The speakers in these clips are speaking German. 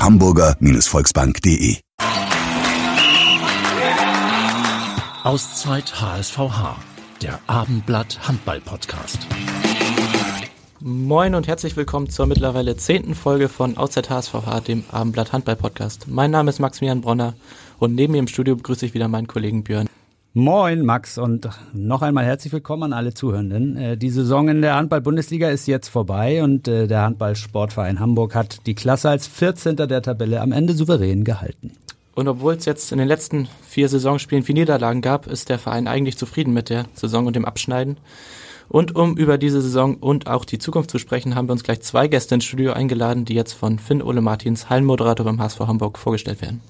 www.hamburger-volksbank.de Auszeit HSVH, der Abendblatt Handball Podcast. Moin und herzlich willkommen zur mittlerweile zehnten Folge von Auszeit HSVH, dem Abendblatt Handball Podcast. Mein Name ist Maximilian Bronner und neben mir im Studio begrüße ich wieder meinen Kollegen Björn. Moin Max und noch einmal herzlich willkommen an alle Zuhörenden. Äh, die Saison in der Handball-Bundesliga ist jetzt vorbei und äh, der Handball-Sportverein Hamburg hat die Klasse als 14. der Tabelle am Ende souverän gehalten. Und obwohl es jetzt in den letzten vier Saisonspielen vier Niederlagen gab, ist der Verein eigentlich zufrieden mit der Saison und dem Abschneiden. Und um über diese Saison und auch die Zukunft zu sprechen, haben wir uns gleich zwei Gäste ins Studio eingeladen, die jetzt von Finn Ole Martins, Hallenmoderator beim HSV Hamburg, vorgestellt werden.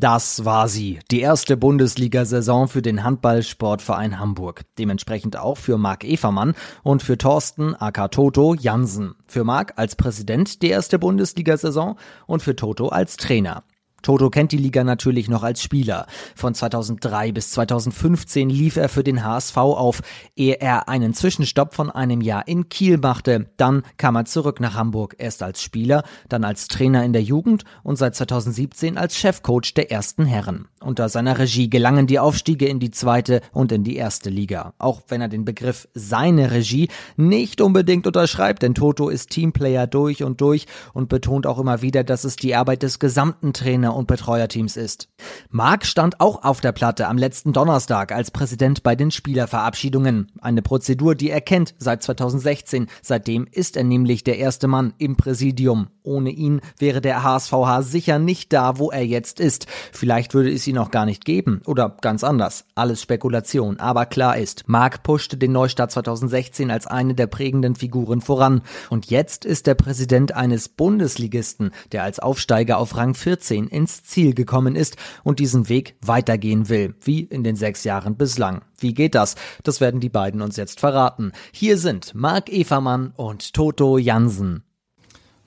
Das war sie, die erste Bundesliga-Saison für den Handballsportverein Hamburg. Dementsprechend auch für Marc Evermann und für Thorsten aka Toto Jansen. Für Marc als Präsident die erste Bundesliga-Saison und für Toto als Trainer. Toto kennt die Liga natürlich noch als Spieler. Von 2003 bis 2015 lief er für den HSV auf, ehe er einen Zwischenstopp von einem Jahr in Kiel machte. Dann kam er zurück nach Hamburg, erst als Spieler, dann als Trainer in der Jugend und seit 2017 als Chefcoach der ersten Herren. Unter seiner Regie gelangen die Aufstiege in die zweite und in die erste Liga. Auch wenn er den Begriff seine Regie nicht unbedingt unterschreibt, denn Toto ist Teamplayer durch und durch und betont auch immer wieder, dass es die Arbeit des gesamten Trainers Trainer und Betreuerteams ist. Marc stand auch auf der Platte am letzten Donnerstag als Präsident bei den Spielerverabschiedungen. Eine Prozedur, die er kennt seit 2016. Seitdem ist er nämlich der erste Mann im Präsidium. Ohne ihn wäre der HSVH sicher nicht da, wo er jetzt ist. Vielleicht würde es ihn auch gar nicht geben. Oder ganz anders. Alles Spekulation. Aber klar ist, Marc pushte den Neustart 2016 als eine der prägenden Figuren voran. Und jetzt ist der Präsident eines Bundesligisten, der als Aufsteiger auf Rang 14 ins Ziel gekommen ist und diesen Weg weitergehen will, wie in den sechs Jahren bislang. Wie geht das? Das werden die beiden uns jetzt verraten. Hier sind Marc Evermann und Toto Jansen.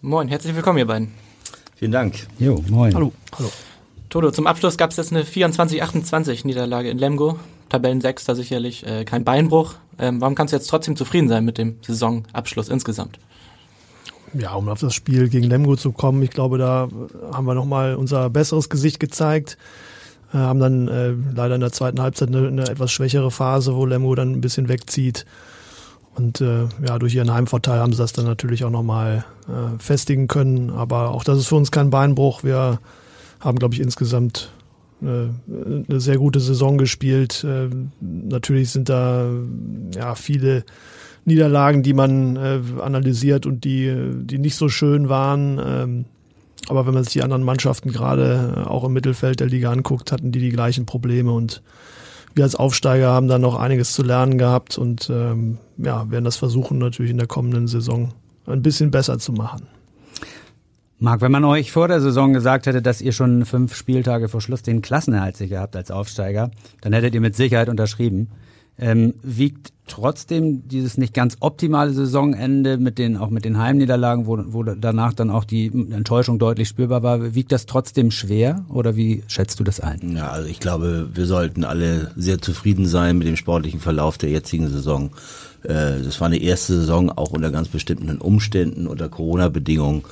Moin, herzlich willkommen, ihr beiden. Vielen Dank. Jo, moin. Hallo. Hallo. Toto, zum Abschluss gab es jetzt eine 24-28 Niederlage in Lemgo. Tabellen 6, da sicherlich äh, kein Beinbruch. Ähm, warum kannst du jetzt trotzdem zufrieden sein mit dem Saisonabschluss insgesamt? Ja, um auf das Spiel gegen Lemgo zu kommen, ich glaube, da haben wir nochmal unser besseres Gesicht gezeigt. Äh, haben dann äh, leider in der zweiten Halbzeit eine, eine, etwas schwächere Phase, wo Lemgo dann ein bisschen wegzieht. Und äh, ja, durch ihren Heimvorteil haben sie das dann natürlich auch nochmal äh, festigen können. Aber auch das ist für uns kein Beinbruch. Wir haben, glaube ich, insgesamt äh, eine sehr gute Saison gespielt. Äh, natürlich sind da ja viele Niederlagen, die man äh, analysiert und die, die nicht so schön waren. Ähm, aber wenn man sich die anderen Mannschaften gerade äh, auch im Mittelfeld der Liga anguckt, hatten die die gleichen Probleme und wir als Aufsteiger haben da noch einiges zu lernen gehabt und ähm, ja, werden das versuchen natürlich in der kommenden Saison ein bisschen besser zu machen. Marc, wenn man euch vor der Saison gesagt hätte, dass ihr schon fünf Spieltage vor Schluss den Klassenerhalt sicher habt als Aufsteiger, dann hättet ihr mit Sicherheit unterschrieben. Ähm, wiegt trotzdem dieses nicht ganz optimale Saisonende mit den auch mit den Heimniederlagen, wo, wo danach dann auch die Enttäuschung deutlich spürbar war, wiegt das trotzdem schwer oder wie schätzt du das ein? Ja, also ich glaube, wir sollten alle sehr zufrieden sein mit dem sportlichen Verlauf der jetzigen Saison. Äh, das war eine erste Saison auch unter ganz bestimmten Umständen, unter Corona-Bedingungen.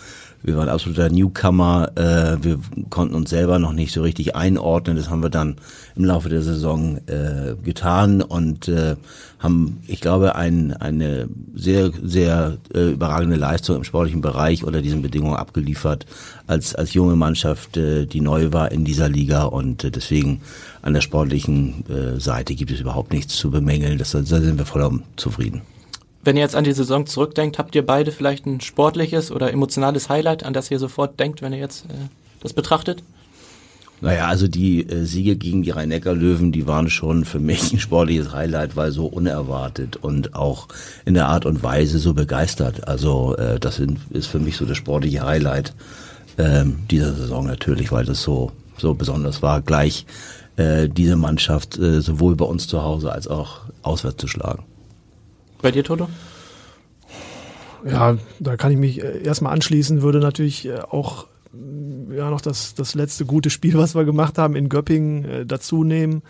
Wir waren absoluter Newcomer. Äh, wir konnten uns selber noch nicht so richtig einordnen. Das haben wir dann im Laufe der Saison äh, getan und äh, haben, ich glaube, ein, eine sehr, sehr äh, überragende Leistung im sportlichen Bereich unter diesen Bedingungen abgeliefert als, als junge Mannschaft, äh, die neu war in dieser Liga und äh, deswegen an der sportlichen äh, Seite gibt es überhaupt nichts zu bemängeln. Das, da sind wir vollkommen zufrieden. Wenn ihr jetzt an die Saison zurückdenkt, habt ihr beide vielleicht ein sportliches oder emotionales Highlight, an das ihr sofort denkt, wenn ihr jetzt äh, das betrachtet? Naja, also die äh, Siege gegen die Rhein-Neckar-Löwen, die waren schon für mich ein sportliches Highlight, weil so unerwartet und auch in der Art und Weise so begeistert. Also äh, das sind, ist für mich so das sportliche Highlight ähm, dieser Saison natürlich, weil das so, so besonders war, gleich äh, diese Mannschaft äh, sowohl bei uns zu Hause als auch auswärts zu schlagen. Bei dir, Toto? Ja, da kann ich mich äh, erstmal anschließen, würde natürlich äh, auch ja noch das, das letzte gute Spiel, was wir gemacht haben in Göppingen, äh, dazu nehmen,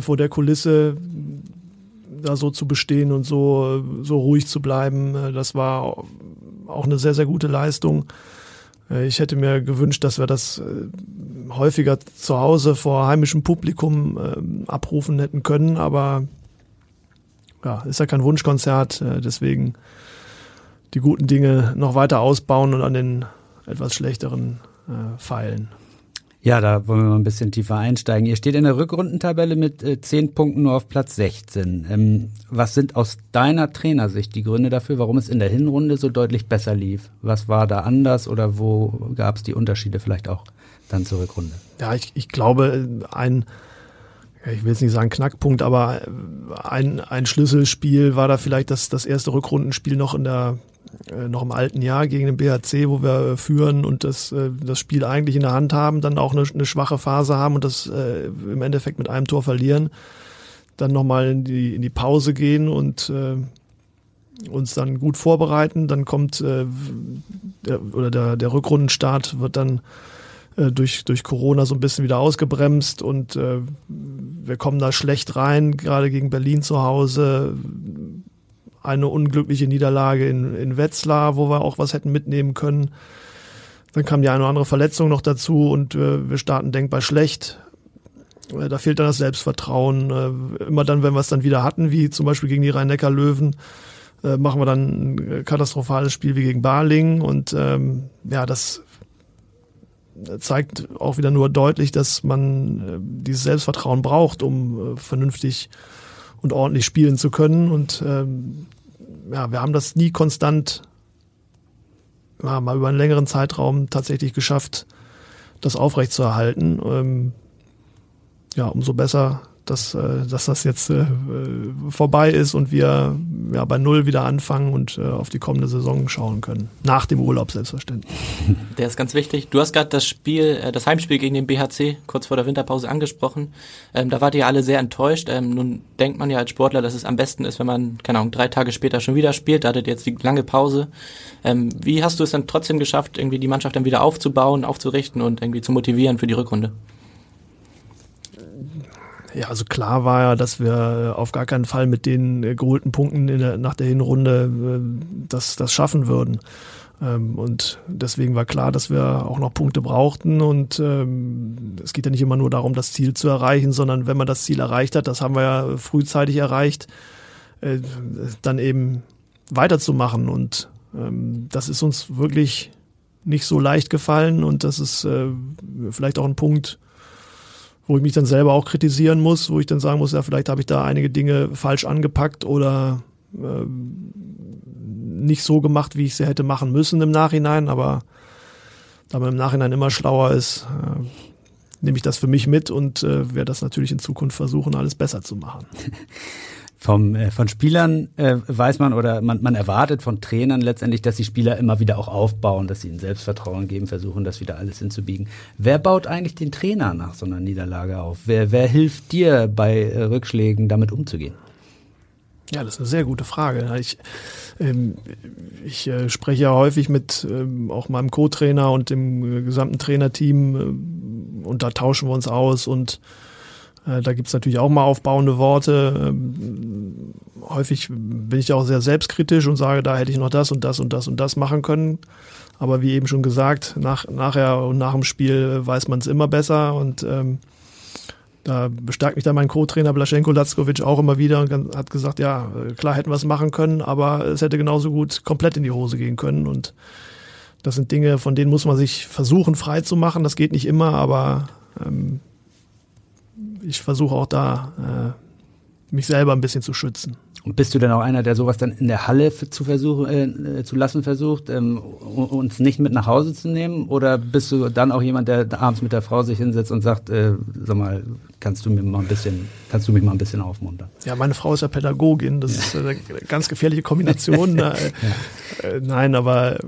vor der Kulisse da so zu bestehen und so, so ruhig zu bleiben. Das war auch eine sehr, sehr gute Leistung. Ich hätte mir gewünscht, dass wir das häufiger zu Hause vor heimischem Publikum äh, abrufen hätten können, aber ja, ist ja kein Wunschkonzert, äh, deswegen die guten Dinge noch weiter ausbauen und an den etwas schlechteren äh, feilen. Ja, da wollen wir mal ein bisschen tiefer einsteigen. Ihr steht in der Rückrundentabelle mit äh, zehn Punkten nur auf Platz 16. Ähm, was sind aus deiner Trainersicht die Gründe dafür, warum es in der Hinrunde so deutlich besser lief? Was war da anders oder wo gab es die Unterschiede vielleicht auch dann zur Rückrunde? Ja, ich, ich glaube, ein, ich will jetzt nicht sagen Knackpunkt, aber ein, ein Schlüsselspiel war da vielleicht das, das erste Rückrundenspiel noch in der äh, noch im alten Jahr gegen den BHC, wo wir äh, führen und das, äh, das Spiel eigentlich in der Hand haben, dann auch eine, eine schwache Phase haben und das äh, im Endeffekt mit einem Tor verlieren, dann nochmal in die, in die Pause gehen und äh, uns dann gut vorbereiten. Dann kommt äh, der, oder der, der Rückrundenstart wird dann äh, durch, durch Corona so ein bisschen wieder ausgebremst und äh, wir kommen da schlecht rein, gerade gegen Berlin zu Hause eine unglückliche Niederlage in, in Wetzlar, wo wir auch was hätten mitnehmen können. Dann kam die eine oder andere Verletzung noch dazu und äh, wir starten denkbar schlecht. Äh, da fehlt dann das Selbstvertrauen. Äh, immer dann, wenn wir es dann wieder hatten, wie zum Beispiel gegen die Rhein-Neckar-Löwen, machen wir dann ein katastrophales Spiel wie gegen Barling. Und ähm, ja, das zeigt auch wieder nur deutlich, dass man äh, dieses Selbstvertrauen braucht, um äh, vernünftig und ordentlich spielen zu können. Und ähm, ja, wir haben das nie konstant, ja, mal über einen längeren Zeitraum tatsächlich geschafft, das aufrechtzuerhalten. Ähm, ja, umso besser dass, äh, dass das jetzt äh, vorbei ist und wir ja, bei Null wieder anfangen und äh, auf die kommende Saison schauen können. Nach dem Urlaub selbstverständlich. Der ist ganz wichtig. Du hast gerade das Spiel, das Heimspiel gegen den BHC kurz vor der Winterpause angesprochen. Ähm, da wart ihr alle sehr enttäuscht. Ähm, nun denkt man ja als Sportler, dass es am besten ist, wenn man, keine Ahnung, drei Tage später schon wieder spielt. Da hattet ihr jetzt die lange Pause. Ähm, wie hast du es dann trotzdem geschafft, irgendwie die Mannschaft dann wieder aufzubauen, aufzurichten und irgendwie zu motivieren für die Rückrunde? Ja, also klar war ja, dass wir auf gar keinen Fall mit den äh, geholten Punkten der, nach der Hinrunde äh, das, das schaffen würden. Ähm, und deswegen war klar, dass wir auch noch Punkte brauchten. Und ähm, es geht ja nicht immer nur darum, das Ziel zu erreichen, sondern wenn man das Ziel erreicht hat, das haben wir ja frühzeitig erreicht, äh, dann eben weiterzumachen. Und ähm, das ist uns wirklich nicht so leicht gefallen. Und das ist vielleicht auch ein Punkt, wo ich mich dann selber auch kritisieren muss, wo ich dann sagen muss, ja, vielleicht habe ich da einige Dinge falsch angepackt oder äh, nicht so gemacht, wie ich sie hätte machen müssen im Nachhinein, aber da man im Nachhinein immer schlauer ist, äh, nehme ich das für mich mit und äh, werde das natürlich in Zukunft versuchen, alles besser zu machen. Vom, äh, von Spielern äh, weiß man oder man, man erwartet von Trainern letztendlich, dass die Spieler immer wieder auch aufbauen, dass sie ihnen Selbstvertrauen geben, versuchen, das wieder alles hinzubiegen. Wer baut eigentlich den Trainer nach so einer Niederlage auf? Wer, wer hilft dir bei äh, Rückschlägen damit umzugehen? Ja, das ist eine sehr gute Frage. Ich, ähm, ich äh, spreche ja häufig mit ähm, auch meinem Co-Trainer und dem äh, gesamten Trainerteam äh, und da tauschen wir uns aus und da gibt's natürlich auch mal aufbauende Worte. Ähm, häufig bin ich auch sehr selbstkritisch und sage, da hätte ich noch das und das und das und das machen können. Aber wie eben schon gesagt, nach, nachher und nach dem Spiel weiß man es immer besser und ähm, da bestärkt mich dann mein Co-Trainer Blaschenko Latzkovic auch immer wieder und hat gesagt, ja, klar hätten wir es machen können, aber es hätte genauso gut komplett in die Hose gehen können und das sind Dinge, von denen muss man sich versuchen frei zu machen. Das geht nicht immer, aber ähm, ich versuche auch da äh, mich selber ein bisschen zu schützen. Und bist du denn auch einer, der sowas dann in der Halle zu versuchen, äh, zu lassen versucht, ähm, uns nicht mit nach Hause zu nehmen? Oder bist du dann auch jemand, der abends mit der Frau sich hinsetzt und sagt, äh, sag mal, kannst du mir mal ein bisschen, kannst du mich mal ein bisschen aufmuntern? Ja, meine Frau ist ja Pädagogin, das ist eine ganz gefährliche Kombination. ja. äh, nein, aber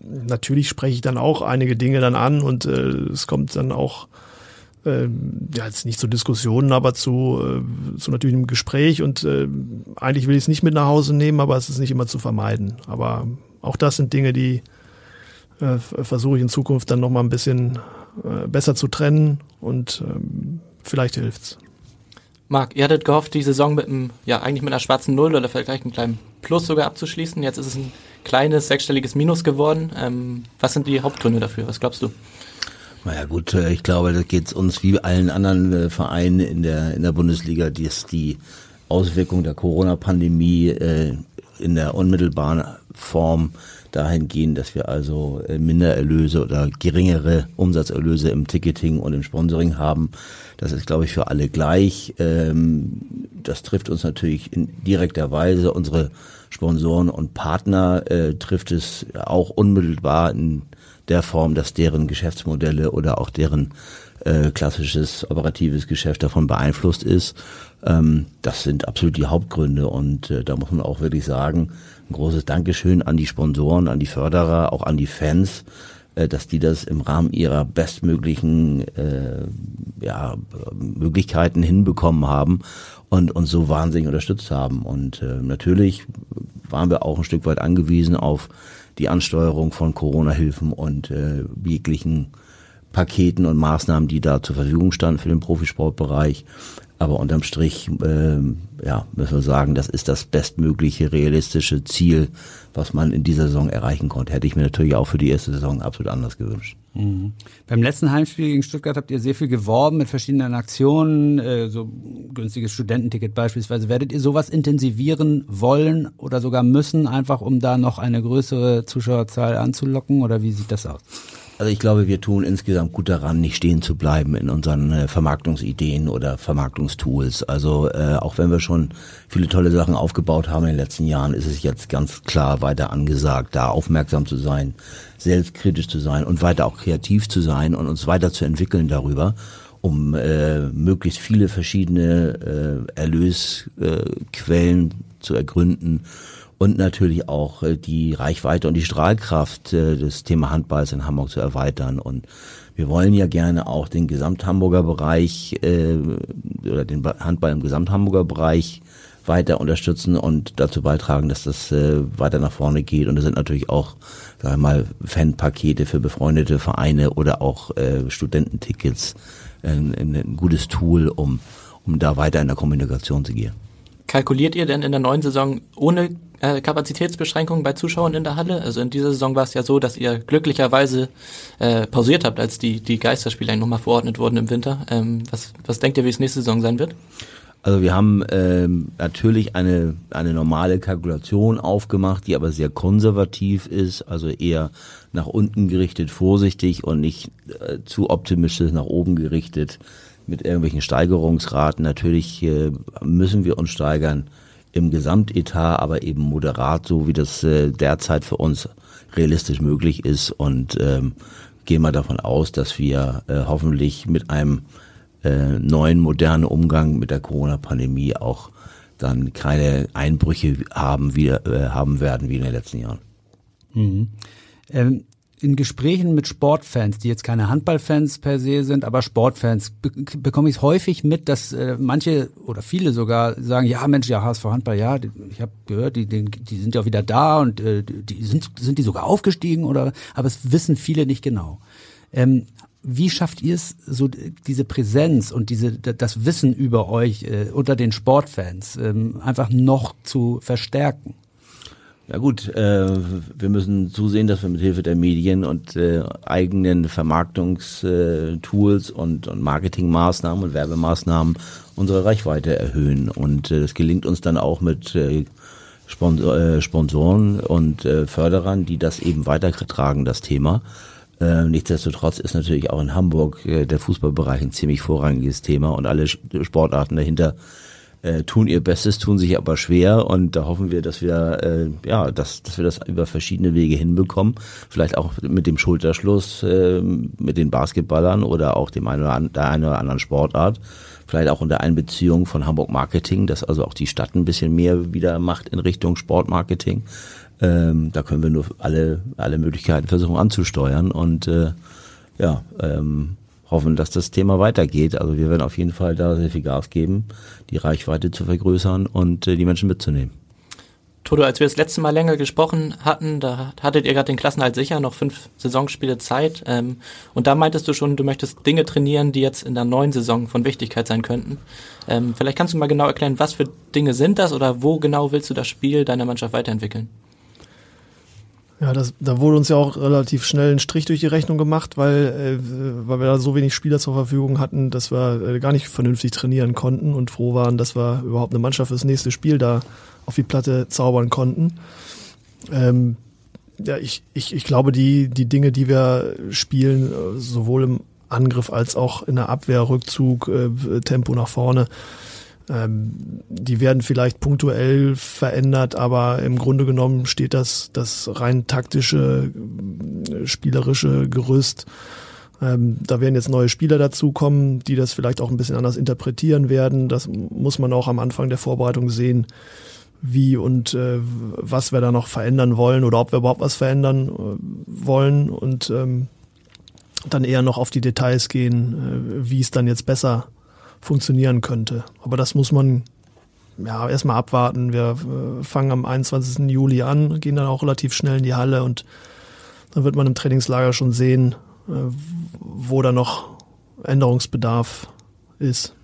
natürlich spreche ich dann auch einige Dinge dann an und äh, es kommt dann auch äh, ja, jetzt nicht zu Diskussionen, aber zu, äh, zu natürlich einem Gespräch und äh, eigentlich will ich es nicht mit nach Hause nehmen, aber es ist nicht immer zu vermeiden. Aber auch das sind Dinge, die äh, versuche ich in Zukunft dann nochmal ein bisschen äh, besser zu trennen und ähm, vielleicht hilft's. Marc, ihr hattet gehofft, die Saison mit einem, ja, eigentlich mit einer schwarzen Null oder vielleicht einem kleinen Plus sogar abzuschließen. Jetzt ist es ein kleines sechsstelliges Minus geworden. Ähm, was sind die Hauptgründe dafür? Was glaubst du? Naja gut, äh, ich glaube, da geht uns wie allen anderen äh, Vereinen in der, in der Bundesliga, dass die Auswirkung der Corona-Pandemie äh, in der unmittelbaren Form dahingehend, dass wir also Mindererlöse oder geringere Umsatzerlöse im Ticketing und im Sponsoring haben. Das ist, glaube ich, für alle gleich. Ähm, das trifft uns natürlich in direkter Weise. Unsere Sponsoren und Partner trifft es auch unmittelbar in der Form, dass deren Geschäftsmodelle oder auch deren äh, klassisches operatives Geschäft davon beeinflusst ist. Ähm, das sind absolut die Hauptgründe und äh, da muss man auch wirklich sagen, ein großes Dankeschön an die Sponsoren, an die Förderer, auch an die Fans, äh, dass die das im Rahmen ihrer bestmöglichen äh, ja, Möglichkeiten hinbekommen haben und uns so wahnsinnig unterstützt haben. Und äh, natürlich waren wir auch ein Stück weit angewiesen auf die Ansteuerung von Corona-Hilfen und äh, jeglichen Paketen und Maßnahmen, die da zur Verfügung standen für den Profisportbereich. Aber unterm Strich, äh, ja, müssen wir sagen, das ist das bestmögliche realistische Ziel, was man in dieser Saison erreichen konnte. Hätte ich mir natürlich auch für die erste Saison absolut anders gewünscht. Mhm. Beim letzten Heimspiel gegen Stuttgart habt ihr sehr viel geworben mit verschiedenen Aktionen, äh, so günstiges Studententicket beispielsweise. Werdet ihr sowas intensivieren wollen oder sogar müssen, einfach um da noch eine größere Zuschauerzahl anzulocken? Oder wie sieht das aus? Also ich glaube, wir tun insgesamt gut daran, nicht stehen zu bleiben in unseren äh, Vermarktungsideen oder Vermarktungstools. Also äh, auch wenn wir schon viele tolle Sachen aufgebaut haben in den letzten Jahren, ist es jetzt ganz klar weiter angesagt, da aufmerksam zu sein, selbstkritisch zu sein und weiter auch kreativ zu sein und uns weiter zu entwickeln darüber, um äh, möglichst viele verschiedene äh, Erlösquellen äh, zu ergründen und natürlich auch äh, die Reichweite und die Strahlkraft äh, des Thema Handballs in Hamburg zu erweitern. Und wir wollen ja gerne auch den Gesamthamburger Bereich äh, oder den Handball im Gesamthamburger Bereich weiter unterstützen und dazu beitragen, dass das äh, weiter nach vorne geht. Und das sind natürlich auch, sagen wir mal, Fanpakete für befreundete Vereine oder auch äh, Studententickets ein, ein gutes Tool, um, um da weiter in der Kommunikation zu gehen. Kalkuliert ihr denn in der neuen Saison ohne äh, Kapazitätsbeschränkungen bei Zuschauern in der Halle? Also in dieser Saison war es ja so, dass ihr glücklicherweise äh, pausiert habt, als die, die Geisterspiele nochmal verordnet wurden im Winter. Ähm, was, was denkt ihr, wie es nächste Saison sein wird? Also wir haben ähm, natürlich eine, eine normale Kalkulation aufgemacht, die aber sehr konservativ ist, also eher nach unten gerichtet, vorsichtig und nicht äh, zu optimistisch nach oben gerichtet mit irgendwelchen Steigerungsraten. Natürlich äh, müssen wir uns steigern im Gesamtetat, aber eben moderat, so wie das äh, derzeit für uns realistisch möglich ist und ähm, gehen wir davon aus, dass wir äh, hoffentlich mit einem äh, neuen modernen Umgang mit der Corona-Pandemie auch dann keine Einbrüche haben, wie, äh, haben werden wie in den letzten Jahren. Mhm. Ähm, in Gesprächen mit Sportfans, die jetzt keine Handballfans per se sind, aber Sportfans, be bekomme ich es häufig mit, dass äh, manche oder viele sogar sagen, ja Mensch, ja HSV Handball, ja, ich habe gehört, die, die, die sind ja wieder da und äh, die sind, sind die sogar aufgestiegen oder, aber es wissen viele nicht genau. Ähm, wie schafft ihr es, so diese Präsenz und diese das Wissen über euch äh, unter den Sportfans ähm, einfach noch zu verstärken? Ja gut, äh, wir müssen zusehen, dass wir mit Hilfe der Medien und äh, eigenen Vermarktungstools und, und Marketingmaßnahmen und Werbemaßnahmen unsere Reichweite erhöhen. Und äh, das gelingt uns dann auch mit äh, Sponsor, äh, Sponsoren und äh, Förderern, die das eben weitertragen, das Thema. Äh, nichtsdestotrotz ist natürlich auch in Hamburg äh, der Fußballbereich ein ziemlich vorrangiges Thema und alle Sportarten dahinter äh, tun ihr Bestes, tun sich aber schwer und da hoffen wir, dass wir äh, ja, dass, dass wir das über verschiedene Wege hinbekommen. Vielleicht auch mit dem Schulterschluss äh, mit den Basketballern oder auch dem einen oder an, der einen oder anderen Sportart. Vielleicht auch unter Einbeziehung von Hamburg Marketing, dass also auch die Stadt ein bisschen mehr wieder macht in Richtung Sportmarketing. Ähm, da können wir nur alle alle Möglichkeiten versuchen anzusteuern und äh, ja ähm, hoffen, dass das Thema weitergeht. Also wir werden auf jeden Fall da sehr viel Gas geben, die Reichweite zu vergrößern und äh, die Menschen mitzunehmen. Toto, als wir das letzte Mal länger gesprochen hatten, da hattet ihr gerade den Klassenhalt sicher, noch fünf Saisonspiele Zeit. Ähm, und da meintest du schon, du möchtest Dinge trainieren, die jetzt in der neuen Saison von Wichtigkeit sein könnten. Ähm, vielleicht kannst du mal genau erklären, was für Dinge sind das oder wo genau willst du das Spiel deiner Mannschaft weiterentwickeln? Ja, das, da wurde uns ja auch relativ schnell ein Strich durch die Rechnung gemacht, weil, äh, weil wir da so wenig Spieler zur Verfügung hatten, dass wir äh, gar nicht vernünftig trainieren konnten und froh waren, dass wir überhaupt eine Mannschaft fürs nächste Spiel da auf die Platte zaubern konnten. Ähm, ja, ich, ich, ich glaube, die, die Dinge, die wir spielen, äh, sowohl im Angriff als auch in der Abwehr, Rückzug, äh, Tempo nach vorne, die werden vielleicht punktuell verändert, aber im Grunde genommen steht das, das rein taktische, äh, spielerische Gerüst. Ähm, da werden jetzt neue Spieler dazukommen, die das vielleicht auch ein bisschen anders interpretieren werden. Das muss man auch am Anfang der Vorbereitung sehen, wie und äh, was wir da noch verändern wollen oder ob wir überhaupt was verändern äh, wollen und ähm, dann eher noch auf die Details gehen, äh, wie es dann jetzt besser funktionieren könnte. Aber das muss man ja erstmal abwarten. Wir äh, fangen am 21. Juli an, gehen dann auch relativ schnell in die Halle und dann wird man im Trainingslager schon sehen, äh, wo da noch Änderungsbedarf ist.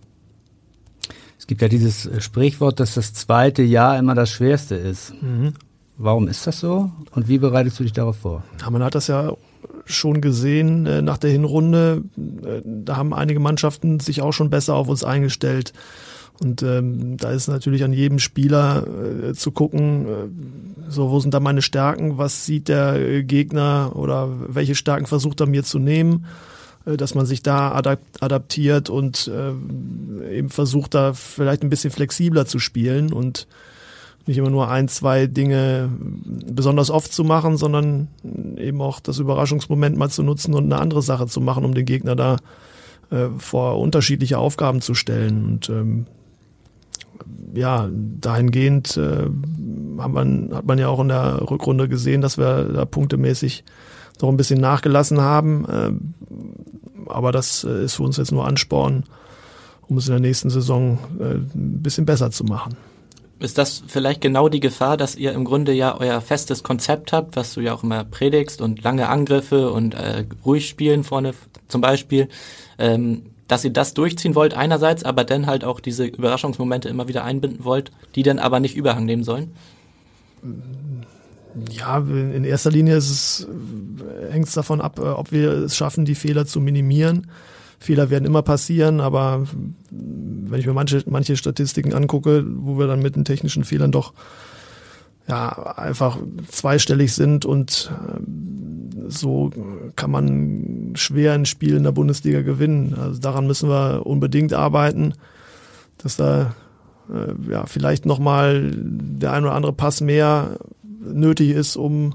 Es gibt ja dieses Sprichwort, dass das zweite Jahr immer das schwerste ist. Mhm. Warum ist das so und wie bereitest du dich darauf vor? Ja, man hat das ja schon gesehen äh, nach der Hinrunde. Äh, da haben einige Mannschaften sich auch schon besser auf uns eingestellt. Und ähm, da ist natürlich an jedem Spieler äh, zu gucken, äh, so wo sind da meine Stärken, was sieht der Gegner oder welche Stärken versucht er mir zu nehmen, äh, dass man sich da adapt adaptiert und äh, eben versucht da vielleicht ein bisschen flexibler zu spielen und nicht immer nur ein, zwei Dinge besonders oft zu machen, sondern eben auch das Überraschungsmoment mal zu nutzen und eine andere Sache zu machen, um den Gegner da äh, vor unterschiedliche Aufgaben zu stellen. Und ähm, ja, dahingehend äh, hat, man, hat man ja auch in der Rückrunde gesehen, dass wir da punktemäßig noch ein bisschen nachgelassen haben. Äh, aber das äh, ist für uns jetzt nur Ansporn, um es in der nächsten Saison äh, ein bisschen besser zu machen ist das vielleicht genau die Gefahr, dass ihr im Grunde ja euer festes Konzept habt, was du ja auch immer predigst und lange Angriffe und äh, ruhig spielen vorne zum Beispiel, ähm, dass ihr das durchziehen wollt einerseits, aber dann halt auch diese Überraschungsmomente immer wieder einbinden wollt, die dann aber nicht Überhang nehmen sollen? Ja, in erster Linie es, hängt es davon ab, äh, ob wir es schaffen, die Fehler zu minimieren. Fehler werden immer passieren, aber wenn ich mir manche, manche Statistiken angucke, wo wir dann mit den technischen Fehlern doch ja, einfach zweistellig sind und äh, so kann man schwer ein Spiel in der Bundesliga gewinnen. Also daran müssen wir unbedingt arbeiten, dass da äh, ja vielleicht nochmal der ein oder andere Pass mehr nötig ist, um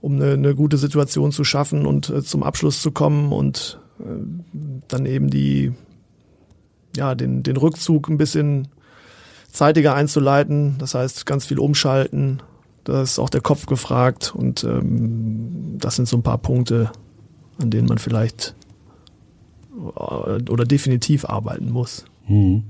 um eine, eine gute Situation zu schaffen und äh, zum Abschluss zu kommen und dann eben die, ja, den, den Rückzug ein bisschen zeitiger einzuleiten. Das heißt, ganz viel umschalten. Da ist auch der Kopf gefragt und ähm, das sind so ein paar Punkte, an denen man vielleicht äh, oder definitiv arbeiten muss. Mhm.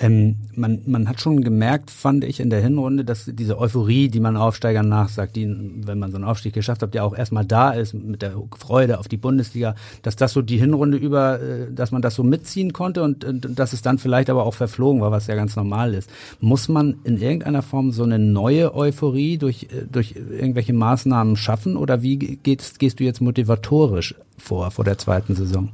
Ähm, man, man hat schon gemerkt, fand ich in der Hinrunde, dass diese Euphorie, die man Aufsteigern nachsagt, die, wenn man so einen Aufstieg geschafft hat, ja auch erstmal da ist, mit der Freude auf die Bundesliga, dass das so die Hinrunde über, äh, dass man das so mitziehen konnte und, und dass es dann vielleicht aber auch verflogen war, was ja ganz normal ist. Muss man in irgendeiner Form so eine neue Euphorie durch, äh, durch irgendwelche Maßnahmen schaffen oder wie gehst, gehst du jetzt motivatorisch vor, vor der zweiten Saison?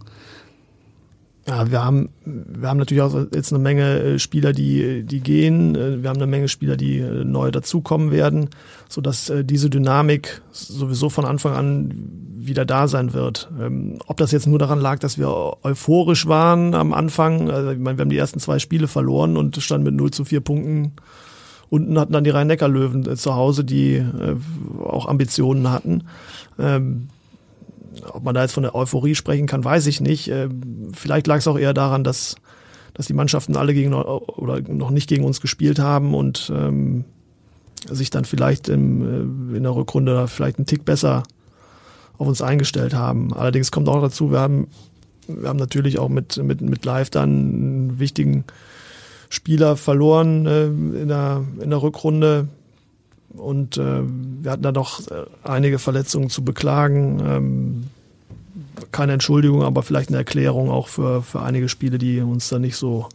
Ja, wir haben, wir haben natürlich auch jetzt eine Menge äh, Spieler, die, die gehen. Äh, wir haben eine Menge Spieler, die äh, neu dazukommen werden, so dass diese Dynamik sowieso von Anfang an wieder da sein wird. Ähm, ob das jetzt nur daran lag, dass wir euphorisch waren am Anfang, also ich meine, wir haben die ersten zwei Spiele verloren und standen mit 0 zu 4 Punkten. Unten hatten dann die Rhein-Neckar-Löwen zu Hause, die auch Ambitionen hatten. Ob man da jetzt von der Euphorie sprechen kann, weiß ich nicht. Äh, vielleicht lag es auch eher daran, dass, dass die Mannschaften alle gegen oder noch nicht gegen uns gespielt haben und ähm, sich dann vielleicht im, äh, in der Rückrunde vielleicht einen Tick besser auf uns eingestellt haben. Allerdings kommt auch dazu, wir haben, wir haben natürlich auch mit, mit, mit Live dann einen wichtigen Spieler verloren äh, in, der, in der Rückrunde. Und äh, wir hatten da doch äh, einige Verletzungen zu beklagen. Ähm, keine Entschuldigung, aber vielleicht eine Erklärung auch für, für einige Spiele, die uns da nicht so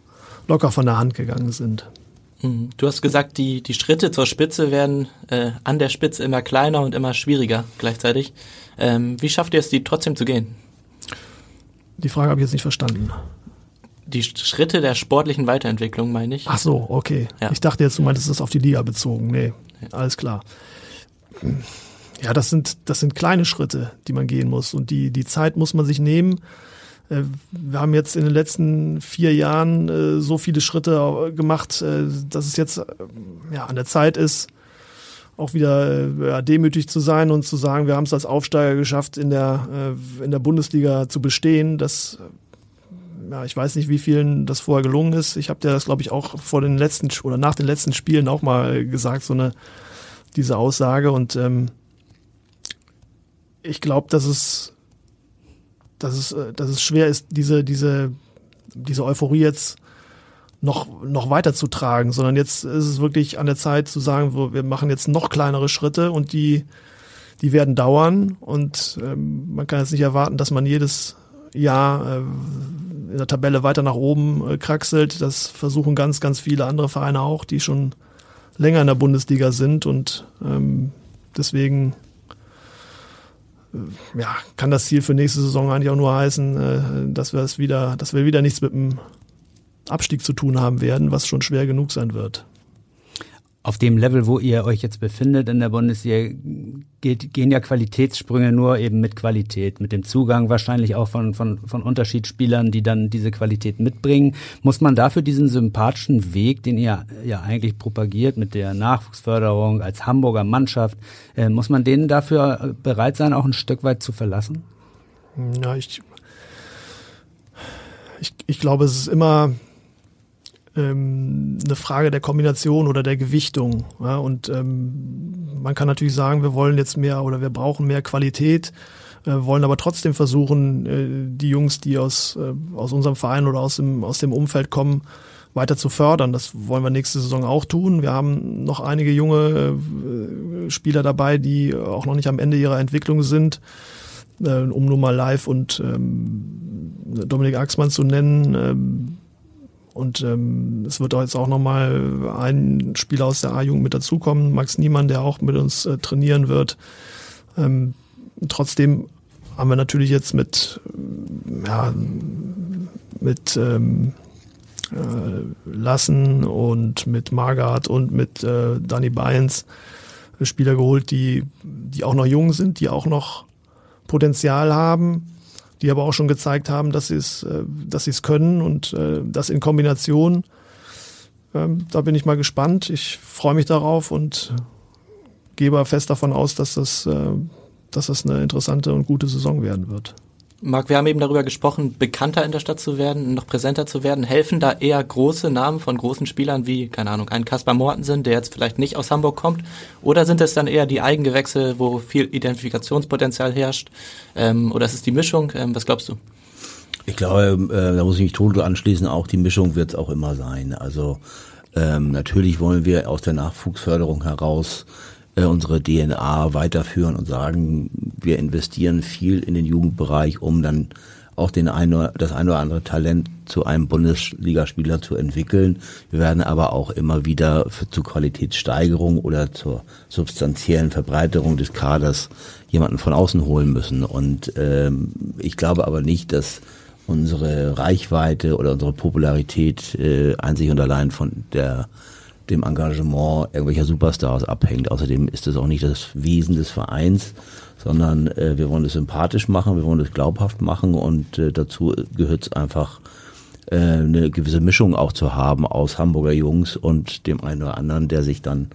locker von der Hand gegangen sind. Mhm. Du hast gesagt, die, die Schritte zur Spitze werden äh, an der Spitze immer kleiner und immer schwieriger gleichzeitig. Ähm, wie schafft ihr es, die trotzdem zu gehen? Die Frage habe ich jetzt nicht verstanden. Die Schritte der sportlichen Weiterentwicklung, meine ich. Ach so, okay. Ja. Ich dachte jetzt, du meintest das auf die Liga bezogen. Nee, alles klar. Ja, das sind, das sind kleine Schritte, die man gehen muss. Und die, die Zeit muss man sich nehmen. Äh, wir haben jetzt in den letzten vier Jahren äh, so viele Schritte gemacht, äh, dass es jetzt ja, an der Zeit ist, auch wieder ja, demütig zu sein und zu sagen, wir haben es als Aufsteiger geschafft, in der, in der Bundesliga zu bestehen. Das, ja, ich weiß nicht, wie vielen das vorher gelungen ist. Ich habe dir das, glaube ich, auch vor den letzten oder nach den letzten Spielen auch mal gesagt, so eine diese Aussage. Und ähm, ich glaube, dass es, dass es, äh, dass es schwer ist, diese, diese, diese Euphorie jetzt noch, noch weiter sondern jetzt ist es wirklich an der Zeit zu sagen, wir machen jetzt noch kleinere Schritte und die, die werden dauern und ähm, man kann jetzt nicht erwarten, dass man jedes Jahr äh, in der Tabelle weiter nach oben äh, kraxelt. Das versuchen ganz, ganz viele andere Vereine auch, die schon länger in der Bundesliga sind und ähm, deswegen äh, ja, kann das Ziel für nächste Saison eigentlich auch nur heißen, äh, dass wir es wieder, dass wir wieder nichts mit dem Abstieg zu tun haben werden, was schon schwer genug sein wird auf dem Level, wo ihr euch jetzt befindet in der Bundesliga, geht, gehen ja Qualitätssprünge nur eben mit Qualität, mit dem Zugang wahrscheinlich auch von, von, von Unterschiedsspielern, die dann diese Qualität mitbringen. Muss man dafür diesen sympathischen Weg, den ihr ja eigentlich propagiert mit der Nachwuchsförderung als Hamburger Mannschaft, äh, muss man denen dafür bereit sein, auch ein Stück weit zu verlassen? Ja, ich, ich, ich glaube, es ist immer ähm, eine Frage der Kombination oder der Gewichtung. Ja? Und ähm, man kann natürlich sagen, wir wollen jetzt mehr oder wir brauchen mehr Qualität, äh, wollen aber trotzdem versuchen, äh, die Jungs, die aus, äh, aus unserem Verein oder aus dem, aus dem Umfeld kommen, weiter zu fördern. Das wollen wir nächste Saison auch tun. Wir haben noch einige junge äh, Spieler dabei, die auch noch nicht am Ende ihrer Entwicklung sind. Äh, um nur mal live und ähm, Dominik Axmann zu nennen, ähm, und ähm, es wird jetzt auch nochmal ein Spieler aus der A-Jugend mit dazukommen, Max Niemann, der auch mit uns äh, trainieren wird. Ähm, trotzdem haben wir natürlich jetzt mit, ja, mit ähm, äh, Lassen und mit Margard und mit äh, Danny Bynes Spieler geholt, die, die auch noch jung sind, die auch noch Potenzial haben die aber auch schon gezeigt haben, dass sie es, äh, dass sie es können und äh, das in Kombination. Ähm, da bin ich mal gespannt. Ich freue mich darauf und gehe fest davon aus, dass das, äh, dass das eine interessante und gute Saison werden wird. Marc, wir haben eben darüber gesprochen, bekannter in der Stadt zu werden, noch präsenter zu werden. Helfen da eher große Namen von großen Spielern wie, keine Ahnung, ein Kaspar Mortensen, der jetzt vielleicht nicht aus Hamburg kommt? Oder sind es dann eher die Eigengewächse, wo viel Identifikationspotenzial herrscht? Ähm, oder ist es die Mischung? Ähm, was glaubst du? Ich glaube, äh, da muss ich mich total anschließen, auch die Mischung wird es auch immer sein. Also ähm, natürlich wollen wir aus der Nachwuchsförderung heraus äh, unsere DNA weiterführen und sagen, wir investieren viel in den Jugendbereich, um dann auch den ein das ein oder andere Talent zu einem Bundesligaspieler zu entwickeln. Wir werden aber auch immer wieder für, zur Qualitätssteigerung oder zur substanziellen Verbreiterung des Kaders jemanden von außen holen müssen. Und ähm, ich glaube aber nicht, dass unsere Reichweite oder unsere Popularität äh, einzig und allein von der dem Engagement irgendwelcher Superstars abhängt. Außerdem ist es auch nicht das Wesen des Vereins, sondern äh, wir wollen es sympathisch machen, wir wollen es glaubhaft machen und äh, dazu gehört es einfach äh, eine gewisse Mischung auch zu haben aus Hamburger Jungs und dem einen oder anderen, der sich dann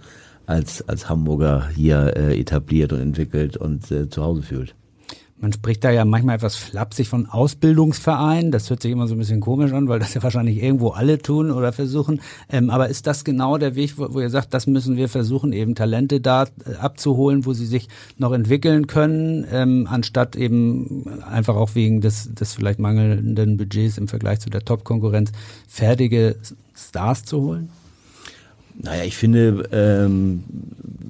als, als Hamburger hier äh, etabliert und entwickelt und äh, zu Hause fühlt. Man spricht da ja manchmal etwas flapsig von Ausbildungsverein. Das hört sich immer so ein bisschen komisch an, weil das ja wahrscheinlich irgendwo alle tun oder versuchen. Ähm, aber ist das genau der Weg, wo, wo, ihr sagt, das müssen wir versuchen, eben Talente da äh, abzuholen, wo sie sich noch entwickeln können, ähm, anstatt eben einfach auch wegen des, des vielleicht mangelnden Budgets im Vergleich zu der Top-Konkurrenz fertige Stars zu holen? Naja, ich finde, ähm,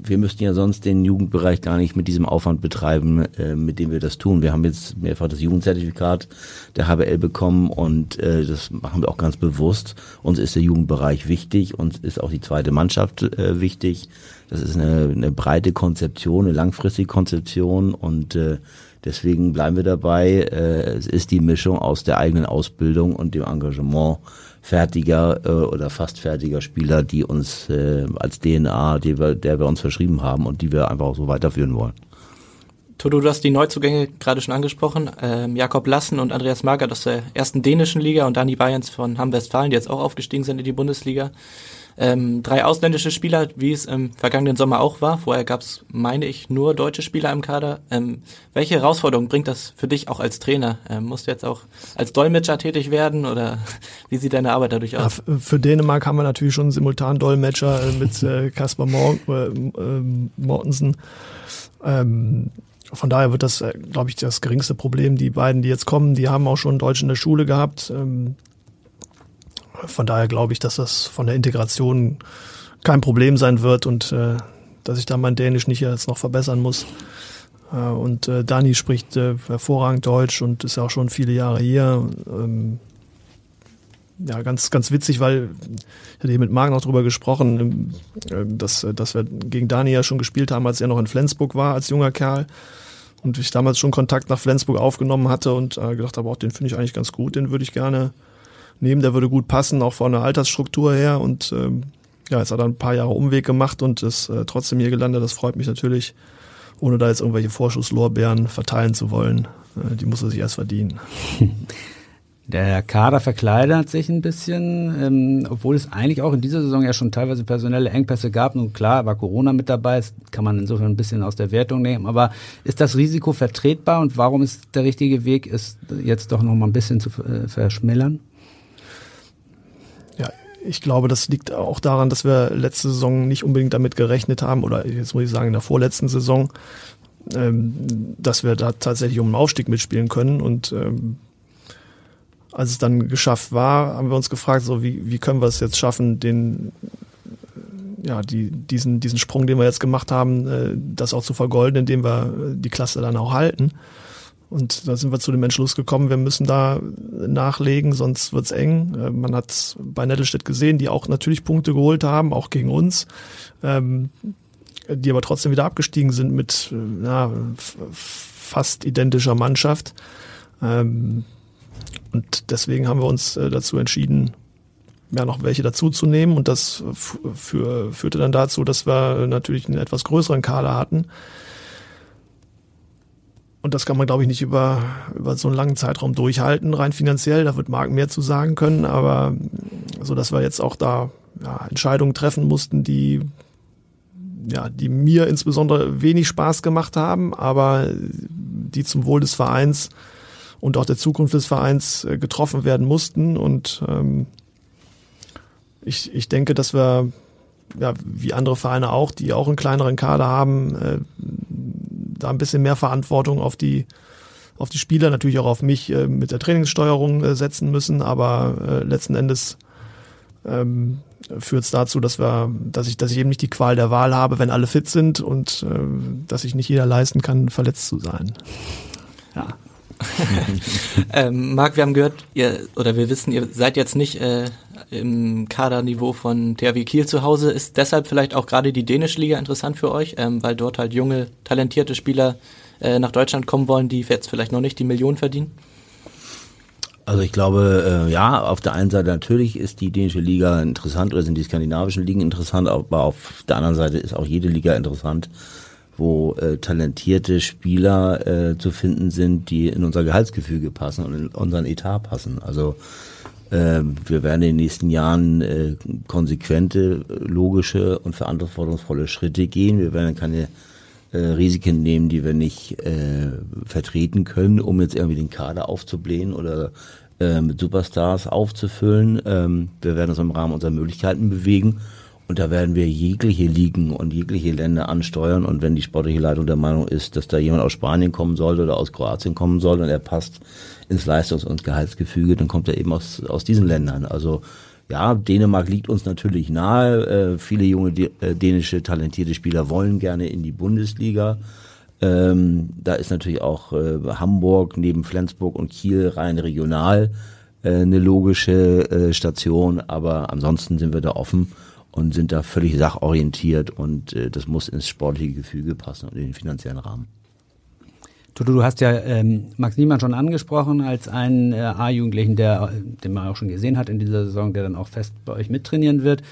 wir müssten ja sonst den Jugendbereich gar nicht mit diesem Aufwand betreiben, äh, mit dem wir das tun. Wir haben jetzt mehrfach das Jugendzertifikat der HBL bekommen und äh, das machen wir auch ganz bewusst. Uns ist der Jugendbereich wichtig, uns ist auch die zweite Mannschaft äh, wichtig. Das ist eine, eine breite Konzeption, eine langfristige Konzeption und äh, deswegen bleiben wir dabei. Äh, es ist die Mischung aus der eigenen Ausbildung und dem Engagement fertiger äh, oder fast fertiger Spieler, die uns äh, als DNA, die wir, der wir uns verschrieben haben und die wir einfach auch so weiterführen wollen. Toto, du hast die Neuzugänge gerade schon angesprochen. Ähm, Jakob Lassen und Andreas Magert aus der ersten dänischen Liga und Dani Bayerns von Hamm-Westfalen, die jetzt auch aufgestiegen sind in die Bundesliga. Ähm, drei ausländische Spieler, wie es im vergangenen Sommer auch war. Vorher gab es, meine ich, nur deutsche Spieler im Kader. Ähm, welche Herausforderungen bringt das für dich auch als Trainer? Ähm, musst du jetzt auch als Dolmetscher tätig werden oder wie sieht deine Arbeit dadurch aus? Ja, für Dänemark haben wir natürlich schon simultan Dolmetscher äh, mit äh, Kasper Mor äh, äh, Mortensen. Ähm, von daher wird das, äh, glaube ich, das geringste Problem. Die beiden, die jetzt kommen, die haben auch schon Deutsch in der Schule gehabt. Ähm, von daher glaube ich, dass das von der Integration kein Problem sein wird und äh, dass ich da mein Dänisch nicht jetzt noch verbessern muss. Äh, und äh, Dani spricht äh, hervorragend Deutsch und ist ja auch schon viele Jahre hier. Ähm, ja, ganz, ganz witzig, weil ich hatte hier mit Marc noch drüber gesprochen, äh, dass, dass wir gegen Dani ja schon gespielt haben, als er noch in Flensburg war, als junger Kerl. Und ich damals schon Kontakt nach Flensburg aufgenommen hatte und äh, gedacht habe, auch den finde ich eigentlich ganz gut, den würde ich gerne nehmen, der würde gut passen, auch von der Altersstruktur her. Und ähm, ja, jetzt hat er ein paar Jahre Umweg gemacht und ist äh, trotzdem hier gelandet. Das freut mich natürlich, ohne da jetzt irgendwelche Vorschusslorbeeren verteilen zu wollen. Äh, die muss er sich erst verdienen. Der Kader verkleinert sich ein bisschen, ähm, obwohl es eigentlich auch in dieser Saison ja schon teilweise personelle Engpässe gab. Und klar, war Corona mit dabei, das kann man insofern ein bisschen aus der Wertung nehmen. Aber ist das Risiko vertretbar und warum ist der richtige Weg, es jetzt doch noch mal ein bisschen zu äh, verschmälern? Ich glaube, das liegt auch daran, dass wir letzte Saison nicht unbedingt damit gerechnet haben, oder jetzt muss ich sagen, in der vorletzten Saison, ähm, dass wir da tatsächlich um den Aufstieg mitspielen können. Und ähm, als es dann geschafft war, haben wir uns gefragt, so wie, wie können wir es jetzt schaffen, den ja, die, diesen, diesen Sprung, den wir jetzt gemacht haben, äh, das auch zu vergolden, indem wir die Klasse dann auch halten. Und da sind wir zu dem Entschluss gekommen, wir müssen da nachlegen, sonst wird's eng. Äh, man hat bei Nettelstedt gesehen, die auch natürlich Punkte geholt haben, auch gegen uns, ähm, die aber trotzdem wieder abgestiegen sind mit äh, ja, fast identischer Mannschaft. Ähm, und deswegen haben wir uns äh, dazu entschieden, ja, noch welche dazuzunehmen. Und das führte dann dazu, dass wir natürlich einen etwas größeren Kader hatten und das kann man, glaube ich, nicht über, über so einen langen Zeitraum durchhalten, rein finanziell. Da wird Marc mehr zu sagen können, aber so, dass wir jetzt auch da ja, Entscheidungen treffen mussten, die ja, die mir insbesondere wenig Spaß gemacht haben, aber die zum Wohl des Vereins und auch der Zukunft des Vereins äh, getroffen werden mussten. Und ähm, ich, ich denke, dass wir, ja, wie andere Vereine auch, die auch einen kleineren Kader haben, äh, da ein bisschen mehr Verantwortung auf die auf die Spieler, natürlich auch auf mich äh, mit der Trainingssteuerung äh, setzen müssen, aber äh, letzten Endes ähm, führt es dazu, dass wir, dass ich, dass ich eben nicht die Qual der Wahl habe, wenn alle fit sind und äh, dass sich nicht jeder leisten kann, verletzt zu sein. Ja. ähm, Marc, wir haben gehört, ihr oder wir wissen, ihr seid jetzt nicht äh, im Kaderniveau von THW Kiel zu Hause. Ist deshalb vielleicht auch gerade die dänische Liga interessant für euch, ähm, weil dort halt junge, talentierte Spieler äh, nach Deutschland kommen wollen, die jetzt vielleicht noch nicht die Millionen verdienen? Also ich glaube, äh, ja, auf der einen Seite natürlich ist die dänische Liga interessant oder sind die skandinavischen Ligen interessant, aber auf der anderen Seite ist auch jede Liga interessant, wo äh, talentierte Spieler äh, zu finden sind, die in unser Gehaltsgefüge passen und in unseren Etat passen. Also äh, wir werden in den nächsten Jahren äh, konsequente, logische und verantwortungsvolle Schritte gehen. Wir werden keine äh, Risiken nehmen, die wir nicht äh, vertreten können, um jetzt irgendwie den Kader aufzublähen oder äh, mit Superstars aufzufüllen. Ähm, wir werden uns im Rahmen unserer Möglichkeiten bewegen und da werden wir jegliche Ligen und jegliche Länder ansteuern. Und wenn die sportliche Leitung der Meinung ist, dass da jemand aus Spanien kommen sollte oder aus Kroatien kommen soll und er passt ins Leistungs- und Gehaltsgefüge, dann kommt er eben aus, aus diesen Ländern. Also ja, Dänemark liegt uns natürlich nahe. Äh, viele junge äh, dänische talentierte Spieler wollen gerne in die Bundesliga. Ähm, da ist natürlich auch äh, Hamburg neben Flensburg und Kiel rein regional äh, eine logische äh, Station, aber ansonsten sind wir da offen und sind da völlig sachorientiert und äh, das muss ins sportliche Gefüge passen und in den finanziellen Rahmen. Toto, du hast ja ähm, Max Niemann schon angesprochen als einen äh, A-Jugendlichen, der, den man auch schon gesehen hat in dieser Saison, der dann auch fest bei euch mittrainieren wird.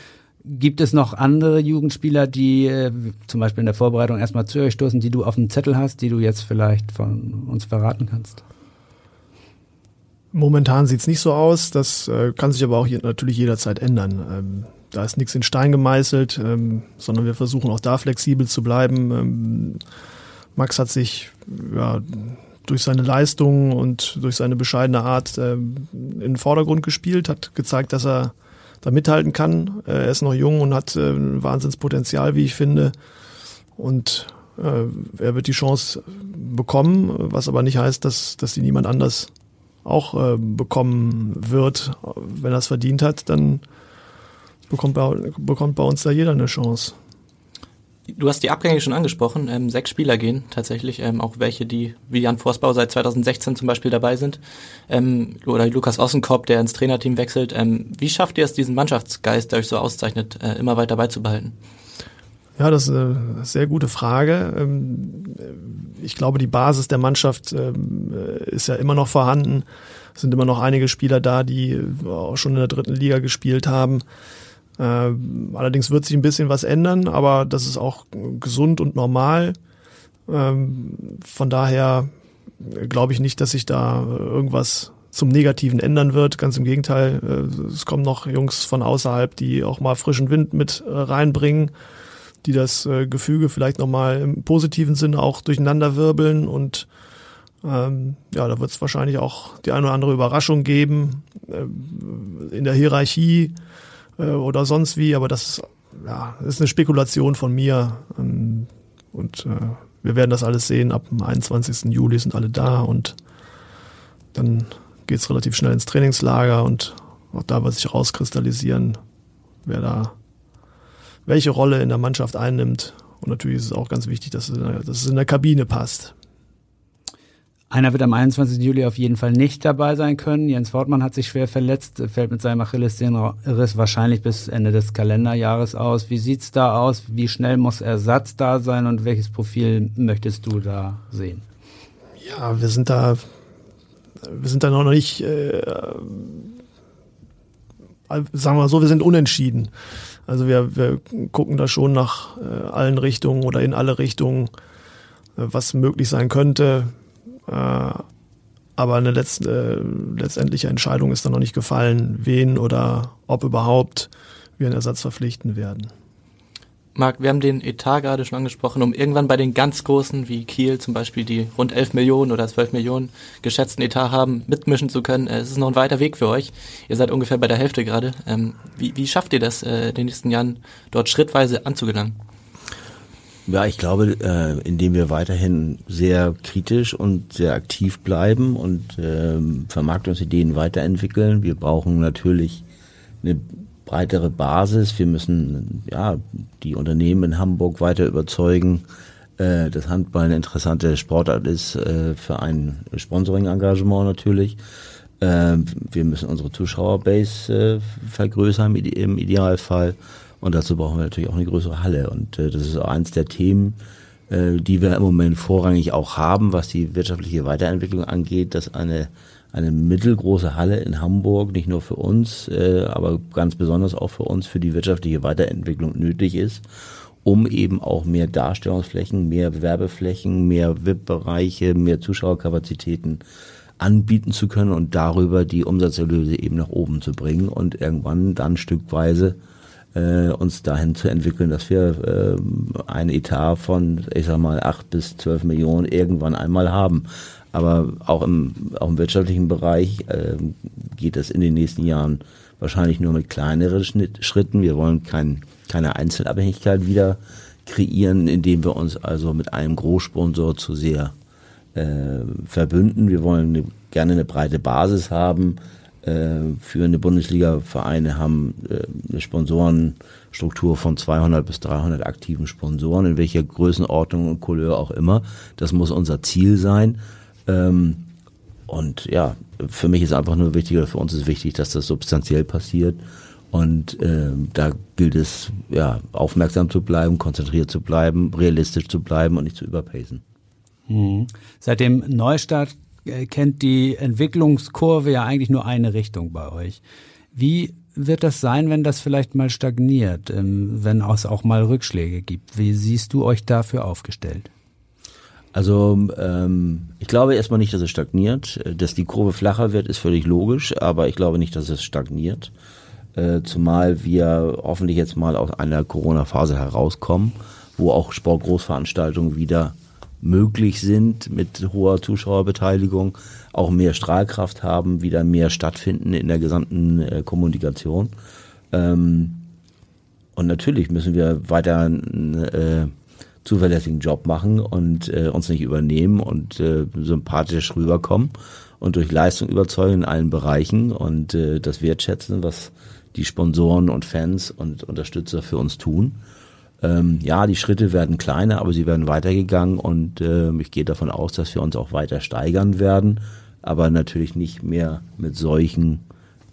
Gibt es noch andere Jugendspieler, die äh, zum Beispiel in der Vorbereitung erstmal zu euch stoßen, die du auf dem Zettel hast, die du jetzt vielleicht von uns verraten kannst? Momentan sieht's nicht so aus. Das äh, kann sich aber auch je, natürlich jederzeit ändern. Ähm, da ist nichts in Stein gemeißelt, ähm, sondern wir versuchen auch da flexibel zu bleiben. Ähm, Max hat sich ja, durch seine Leistung und durch seine bescheidene Art äh, in den Vordergrund gespielt, hat gezeigt, dass er da mithalten kann. Äh, er ist noch jung und hat äh, ein Wahnsinnspotenzial, wie ich finde. Und äh, er wird die Chance bekommen, was aber nicht heißt, dass, dass die niemand anders auch äh, bekommen wird. Wenn er es verdient hat, dann bekommt bei, bekommt bei uns da jeder eine Chance. Du hast die Abgänge schon angesprochen. Ähm, sechs Spieler gehen tatsächlich, ähm, auch welche, die wie Jan Forstbau seit 2016 zum Beispiel dabei sind. Ähm, oder Lukas Ossenkopf, der ins Trainerteam wechselt. Ähm, wie schafft ihr es, diesen Mannschaftsgeist, der euch so auszeichnet, äh, immer weiter beizubehalten? Ja, das ist eine sehr gute Frage. Ähm, ich glaube, die Basis der Mannschaft ähm, ist ja immer noch vorhanden. Es sind immer noch einige Spieler da, die auch schon in der dritten Liga gespielt haben. Äh, allerdings wird sich ein bisschen was ändern, aber das ist auch gesund und normal. Ähm, von daher glaube ich nicht, dass sich da irgendwas zum Negativen ändern wird. Ganz im Gegenteil, äh, es kommen noch Jungs von außerhalb, die auch mal frischen Wind mit äh, reinbringen, die das äh, Gefüge vielleicht nochmal im positiven Sinne auch durcheinander wirbeln und ähm, ja, da wird es wahrscheinlich auch die eine oder andere Überraschung geben. In der Hierarchie oder sonst wie, aber das ja, ist eine Spekulation von mir. Ähm, und äh, wir werden das alles sehen. Ab dem 21. Juli sind alle da und dann geht es relativ schnell ins Trainingslager und auch da wird sich rauskristallisieren, wer da welche Rolle in der Mannschaft einnimmt. Und natürlich ist es auch ganz wichtig, dass es in der Kabine passt. Einer wird am 21. Juli auf jeden Fall nicht dabei sein können. Jens Wortmann hat sich schwer verletzt, fällt mit seinem Achillessehnenriss wahrscheinlich bis Ende des Kalenderjahres aus. Wie sieht's da aus? Wie schnell muss Ersatz da sein und welches Profil möchtest du da sehen? Ja, wir sind da, wir sind da noch nicht, äh, sagen wir so, wir sind unentschieden. Also wir, wir gucken da schon nach äh, allen Richtungen oder in alle Richtungen, äh, was möglich sein könnte aber eine letzt, äh, letztendliche Entscheidung ist dann noch nicht gefallen, wen oder ob überhaupt wir einen Ersatz verpflichten werden. Marc, wir haben den Etat gerade schon angesprochen, um irgendwann bei den ganz Großen wie Kiel zum Beispiel, die rund 11 Millionen oder 12 Millionen geschätzten Etat haben, mitmischen zu können. Äh, es ist noch ein weiter Weg für euch. Ihr seid ungefähr bei der Hälfte gerade. Ähm, wie, wie schafft ihr das, äh, in den nächsten Jahren dort schrittweise anzugelangen? Ja, ich glaube, äh, indem wir weiterhin sehr kritisch und sehr aktiv bleiben und äh, Vermarktungsideen weiterentwickeln. Wir brauchen natürlich eine breitere Basis. Wir müssen ja die Unternehmen in Hamburg weiter überzeugen, äh, dass Handball eine interessante Sportart ist äh, für ein Sponsoring-Engagement natürlich. Äh, wir müssen unsere Zuschauerbase äh, vergrößern im Idealfall. Und dazu brauchen wir natürlich auch eine größere Halle. Und äh, das ist auch eins der Themen, äh, die wir im Moment vorrangig auch haben, was die wirtschaftliche Weiterentwicklung angeht, dass eine eine mittelgroße Halle in Hamburg nicht nur für uns, äh, aber ganz besonders auch für uns für die wirtschaftliche Weiterentwicklung nötig ist, um eben auch mehr Darstellungsflächen, mehr Werbeflächen, mehr VIP-Bereiche, mehr Zuschauerkapazitäten anbieten zu können und darüber die Umsatzerlöse eben nach oben zu bringen und irgendwann dann stückweise äh, uns dahin zu entwickeln, dass wir äh, ein Etat von, ich sag mal, acht bis zwölf Millionen irgendwann einmal haben. Aber auch im, auch im wirtschaftlichen Bereich äh, geht es in den nächsten Jahren wahrscheinlich nur mit kleineren Schnitt, Schritten. Wir wollen kein, keine Einzelabhängigkeit wieder kreieren, indem wir uns also mit einem Großsponsor zu sehr äh, verbünden. Wir wollen eine, gerne eine breite Basis haben. Äh, führende Bundesliga-Vereine haben äh, eine Sponsorenstruktur von 200 bis 300 aktiven Sponsoren, in welcher Größenordnung und Couleur auch immer. Das muss unser Ziel sein. Ähm, und ja, für mich ist einfach nur wichtig, oder für uns ist wichtig, dass das substanziell passiert. Und äh, da gilt es, ja, aufmerksam zu bleiben, konzentriert zu bleiben, realistisch zu bleiben und nicht zu überpacen. Mhm. Seit dem Neustart kennt die Entwicklungskurve ja eigentlich nur eine Richtung bei euch. Wie wird das sein, wenn das vielleicht mal stagniert, ähm, wenn es auch mal Rückschläge gibt? Wie siehst du euch dafür aufgestellt? Also ähm, ich glaube erstmal nicht, dass es stagniert. Dass die Kurve flacher wird, ist völlig logisch, aber ich glaube nicht, dass es stagniert. Äh, zumal wir hoffentlich jetzt mal aus einer Corona-Phase herauskommen, wo auch Sportgroßveranstaltungen wieder möglich sind mit hoher Zuschauerbeteiligung, auch mehr Strahlkraft haben, wieder mehr stattfinden in der gesamten äh, Kommunikation. Ähm, und natürlich müssen wir weiter äh, zuverlässigen Job machen und äh, uns nicht übernehmen und äh, sympathisch rüberkommen und durch Leistung überzeugen in allen Bereichen und äh, das wertschätzen, was die Sponsoren und Fans und Unterstützer für uns tun. Ähm, ja, die Schritte werden kleiner, aber sie werden weitergegangen und äh, ich gehe davon aus, dass wir uns auch weiter steigern werden, aber natürlich nicht mehr mit solchen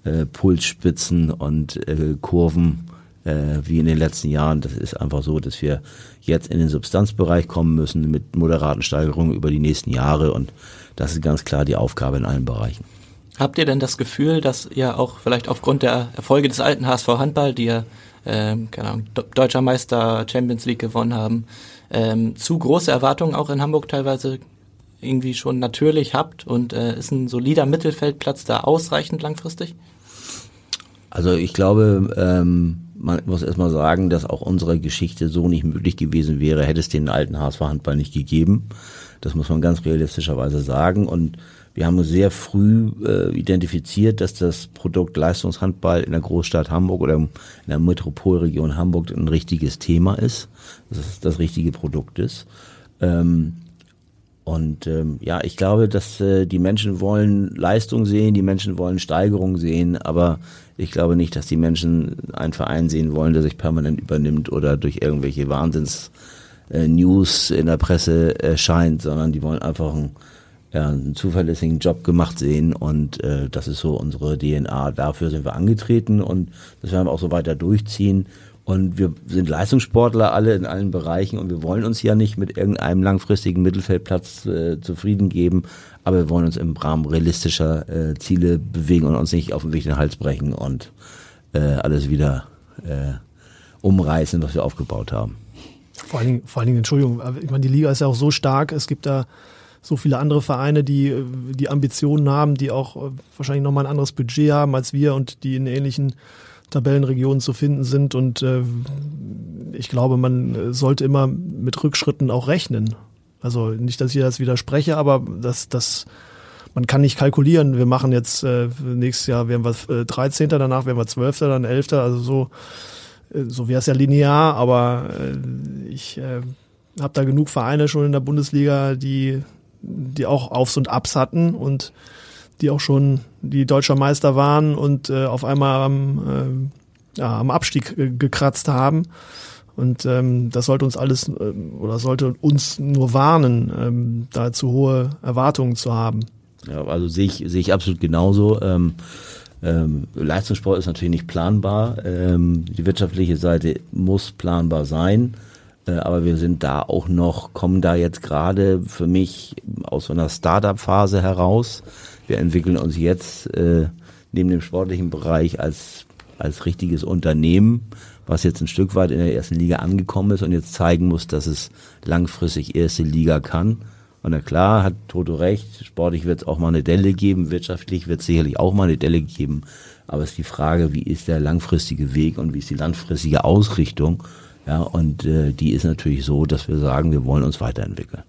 äh, Pulsspitzen und äh, Kurven äh, wie in den letzten Jahren. Das ist einfach so, dass wir jetzt in den Substanzbereich kommen müssen mit moderaten Steigerungen über die nächsten Jahre und das ist ganz klar die Aufgabe in allen Bereichen. Habt ihr denn das Gefühl, dass ihr auch vielleicht aufgrund der Erfolge des alten HSV Handball, die ja ähm, Ahnung, Deutscher Meister Champions League gewonnen haben, ähm, zu große Erwartungen auch in Hamburg teilweise irgendwie schon natürlich habt und äh, ist ein solider Mittelfeldplatz da ausreichend langfristig? Also ich glaube, ähm, man muss erstmal sagen, dass auch unsere Geschichte so nicht möglich gewesen wäre, hätte es den alten HSV Handball nicht gegeben. Das muss man ganz realistischerweise sagen. Und wir haben sehr früh äh, identifiziert, dass das Produkt Leistungshandball in der Großstadt Hamburg oder in der Metropolregion Hamburg ein richtiges Thema ist, dass es das richtige Produkt ist. Ähm, und ähm, ja, ich glaube, dass äh, die Menschen wollen Leistung sehen, die Menschen wollen Steigerung sehen, aber ich glaube nicht, dass die Menschen einen Verein sehen wollen, der sich permanent übernimmt oder durch irgendwelche Wahnsinns äh, in der Presse erscheint, sondern die wollen einfach einen, ja, einen zuverlässigen Job gemacht sehen und äh, das ist so unsere DNA. Dafür sind wir angetreten und das werden wir auch so weiter durchziehen. Und wir sind Leistungssportler alle in allen Bereichen und wir wollen uns ja nicht mit irgendeinem langfristigen Mittelfeldplatz äh, zufrieden geben, aber wir wollen uns im Rahmen realistischer äh, Ziele bewegen und uns nicht auf den Weg den Hals brechen und äh, alles wieder äh, umreißen, was wir aufgebaut haben. Vor allen, Dingen, vor allen Dingen, Entschuldigung, ich meine, die Liga ist ja auch so stark, es gibt da so viele andere Vereine, die die Ambitionen haben, die auch äh, wahrscheinlich nochmal ein anderes Budget haben als wir und die in ähnlichen Tabellenregionen zu finden sind. Und äh, ich glaube, man sollte immer mit Rückschritten auch rechnen. Also nicht, dass ich das widerspreche, aber das, das, man kann nicht kalkulieren. Wir machen jetzt äh, nächstes Jahr werden wir äh, 13. danach werden wir 12. dann 11. Also so, äh, so wäre es ja linear, aber äh, ich äh, habe da genug Vereine schon in der Bundesliga, die, die auch Aufs und Abs hatten und die auch schon die deutscher Meister waren und äh, auf einmal am, äh, ja, am Abstieg äh, gekratzt haben. Und ähm, das sollte uns alles äh, oder sollte uns nur warnen, ähm, da zu hohe Erwartungen zu haben. Ja, also sehe ich, sehe ich absolut genauso. Ähm, ähm, Leistungssport ist natürlich nicht planbar. Ähm, die wirtschaftliche Seite muss planbar sein. Äh, aber wir sind da auch noch, kommen da jetzt gerade für mich aus so einer Startup-Phase heraus. Wir entwickeln uns jetzt äh, neben dem sportlichen Bereich als, als richtiges Unternehmen, was jetzt ein Stück weit in der ersten Liga angekommen ist und jetzt zeigen muss, dass es langfristig erste Liga kann. Und na klar, hat Toto recht, sportlich wird es auch mal eine Delle geben, wirtschaftlich wird es sicherlich auch mal eine Delle geben. Aber es ist die Frage, wie ist der langfristige Weg und wie ist die langfristige Ausrichtung? Ja, und äh, die ist natürlich so, dass wir sagen, wir wollen uns weiterentwickeln.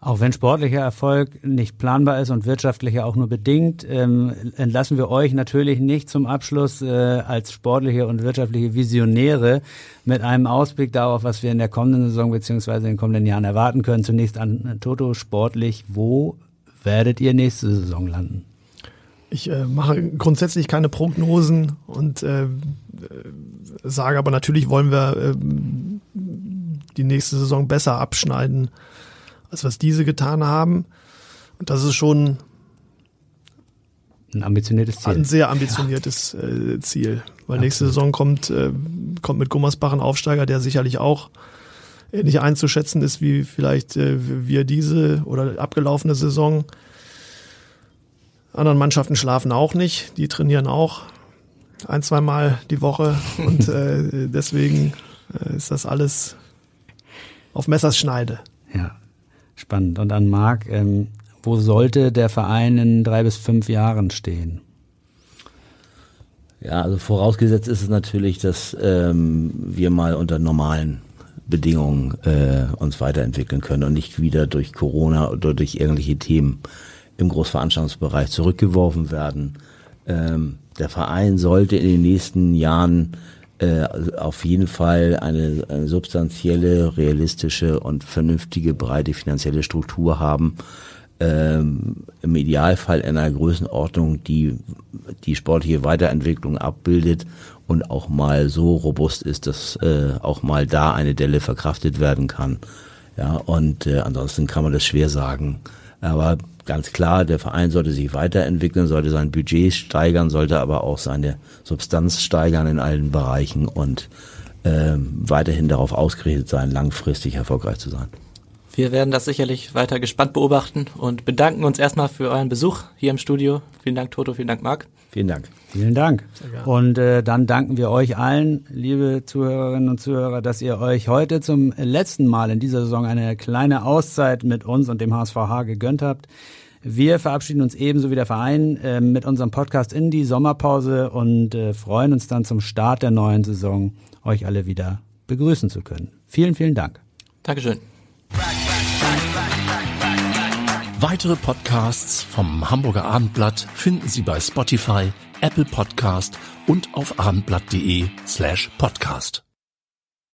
Auch wenn sportlicher Erfolg nicht planbar ist und wirtschaftlicher auch nur bedingt, ähm, entlassen wir euch natürlich nicht zum Abschluss äh, als sportliche und wirtschaftliche Visionäre mit einem Ausblick darauf, was wir in der kommenden Saison beziehungsweise in den kommenden Jahren erwarten können. Zunächst an Toto sportlich. Wo werdet ihr nächste Saison landen? Ich äh, mache grundsätzlich keine Prognosen und äh, sage aber natürlich wollen wir äh, die nächste Saison besser abschneiden, als was diese getan haben. Und das ist schon ein ambitioniertes Ziel. Ein sehr ambitioniertes ja. äh, Ziel. Weil Absolut. nächste Saison kommt, äh, kommt mit Gummersbach ein Aufsteiger, der sicherlich auch ähnlich einzuschätzen ist wie vielleicht äh, wir diese oder abgelaufene Saison. Anderen Mannschaften schlafen auch nicht, die trainieren auch ein, zweimal die Woche und äh, deswegen äh, ist das alles auf Messerschneide. Ja, spannend. Und an Marc, ähm, wo sollte der Verein in drei bis fünf Jahren stehen? Ja, also vorausgesetzt ist es natürlich, dass ähm, wir mal unter normalen Bedingungen äh, uns weiterentwickeln können und nicht wieder durch Corona oder durch irgendwelche Themen im Großveranstaltungsbereich zurückgeworfen werden. Ähm, der Verein sollte in den nächsten Jahren äh, auf jeden Fall eine, eine substanzielle, realistische und vernünftige, breite finanzielle Struktur haben. Ähm, Im Idealfall in einer Größenordnung, die die sportliche Weiterentwicklung abbildet und auch mal so robust ist, dass äh, auch mal da eine Delle verkraftet werden kann. Ja, und äh, ansonsten kann man das schwer sagen. Aber ganz klar, der Verein sollte sich weiterentwickeln, sollte sein Budget steigern, sollte aber auch seine Substanz steigern in allen Bereichen und äh, weiterhin darauf ausgerichtet sein, langfristig erfolgreich zu sein. Wir werden das sicherlich weiter gespannt beobachten und bedanken uns erstmal für euren Besuch hier im Studio. Vielen Dank, Toto, vielen Dank, Marc. Vielen Dank. Vielen Dank. Und äh, dann danken wir euch allen, liebe Zuhörerinnen und Zuhörer, dass ihr euch heute zum letzten Mal in dieser Saison eine kleine Auszeit mit uns und dem HSVH gegönnt habt. Wir verabschieden uns ebenso wie der Verein äh, mit unserem Podcast in die Sommerpause und äh, freuen uns dann zum Start der neuen Saison, euch alle wieder begrüßen zu können. Vielen, vielen Dank. Dankeschön. Weitere Podcasts vom Hamburger Abendblatt finden Sie bei Spotify, Apple Podcast und auf abendblatt.de slash podcast.